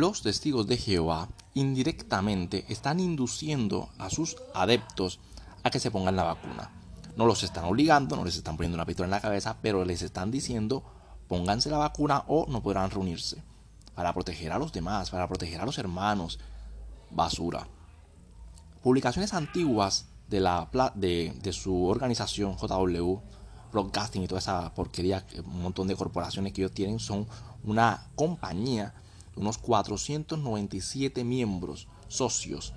los testigos de Jehová indirectamente están induciendo a sus adeptos a que se pongan la vacuna. No los están obligando, no les están poniendo una pistola en la cabeza, pero les están diciendo pónganse la vacuna o no podrán reunirse. Para proteger a los demás, para proteger a los hermanos. Basura. Publicaciones antiguas de, la, de, su organización JW Broadcasting y toda esa porquería, un montón de corporaciones que ellos tienen, son una compañía unos 497 miembros, socios.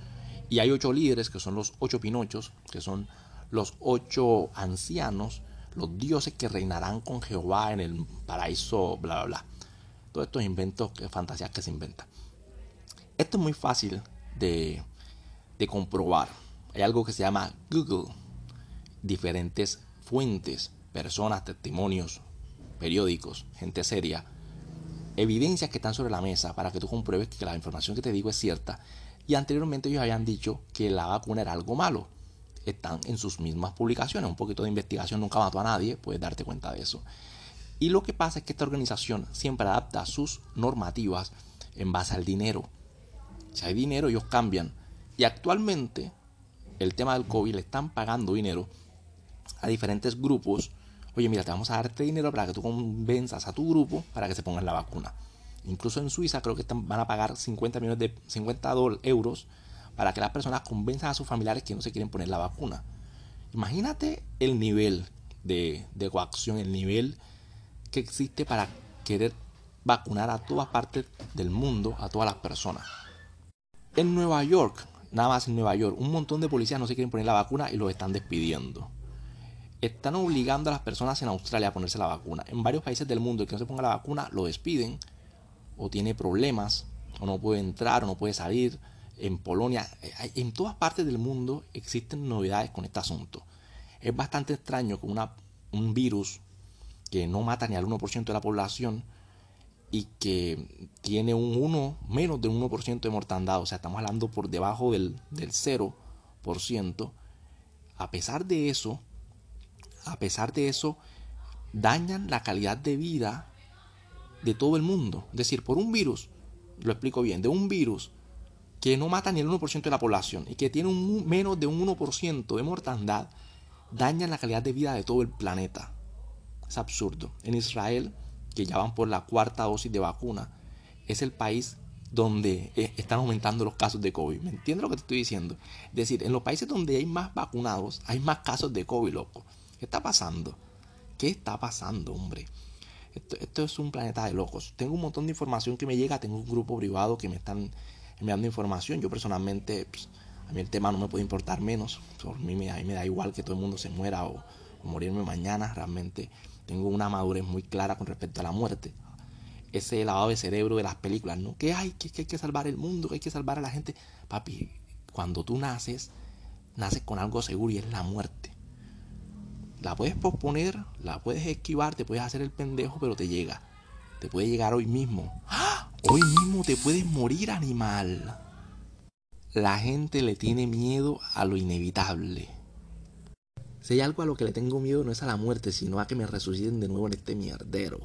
Y hay ocho líderes que son los ocho pinochos, que son los ocho ancianos, los dioses que reinarán con Jehová en el paraíso, bla, bla, bla. Todos estos inventos, fantasías que se inventan. Esto es muy fácil de, de comprobar. Hay algo que se llama Google, diferentes fuentes, personas, testimonios, periódicos, gente seria, evidencias que están sobre la mesa para que tú compruebes que la información que te digo es cierta. Y anteriormente ellos habían dicho que la vacuna era algo malo están en sus mismas publicaciones. Un poquito de investigación nunca mató a nadie, puedes darte cuenta de eso. Y lo que pasa es que esta organización siempre adapta sus normativas en base al dinero. Si hay dinero, ellos cambian. Y actualmente, el tema del COVID le están pagando dinero a diferentes grupos. Oye, mira, te vamos a darte dinero para que tú convenzas a tu grupo para que se pongan la vacuna. Incluso en Suiza creo que van a pagar 50 millones de 50 euros para que las personas convenzan a sus familiares que no se quieren poner la vacuna. Imagínate el nivel de, de coacción, el nivel que existe para querer vacunar a todas partes del mundo, a todas las personas. En Nueva York, nada más en Nueva York, un montón de policías no se quieren poner la vacuna y los están despidiendo. Están obligando a las personas en Australia a ponerse la vacuna. En varios países del mundo el que no se ponga la vacuna lo despiden o tiene problemas o no puede entrar o no puede salir en Polonia, eh, en todas partes del mundo existen novedades con este asunto. Es bastante extraño que un virus que no mata ni al 1% de la población y que tiene un 1, menos de un 1% de mortandad, o sea, estamos hablando por debajo del, del 0%, a pesar de eso, a pesar de eso, dañan la calidad de vida de todo el mundo. Es decir, por un virus, lo explico bien, de un virus que no mata ni el 1% de la población y que tiene un, menos de un 1% de mortandad, dañan la calidad de vida de todo el planeta. Es absurdo. En Israel, que ya van por la cuarta dosis de vacuna, es el país donde eh, están aumentando los casos de COVID. ¿Me entiendes lo que te estoy diciendo? Es decir, en los países donde hay más vacunados, hay más casos de COVID, loco. ¿Qué está pasando? ¿Qué está pasando, hombre? Esto, es un planeta de locos. Tengo un montón de información que me llega, tengo un grupo privado que me están enviando información. Yo personalmente, pues, a mí el tema no me puede importar menos. Por mí, a mí me da igual que todo el mundo se muera o, morirme mañana. Realmente tengo una madurez muy clara con respecto a la muerte. Ese lavado de cerebro de las películas, ¿no? Que hay, que, hay que salvar el mundo, que hay que salvar a la gente. Papi, cuando tú naces, naces con algo seguro y es la muerte. La puedes posponer, la puedes esquivar, te puedes hacer el pendejo, pero te llega. Te puede llegar hoy mismo. ¡Ah! Hoy mismo te puedes morir, animal. La gente le tiene miedo a lo inevitable. Si hay algo a lo que le tengo miedo no es a la muerte, sino a que me resuciten de nuevo en este mierdero.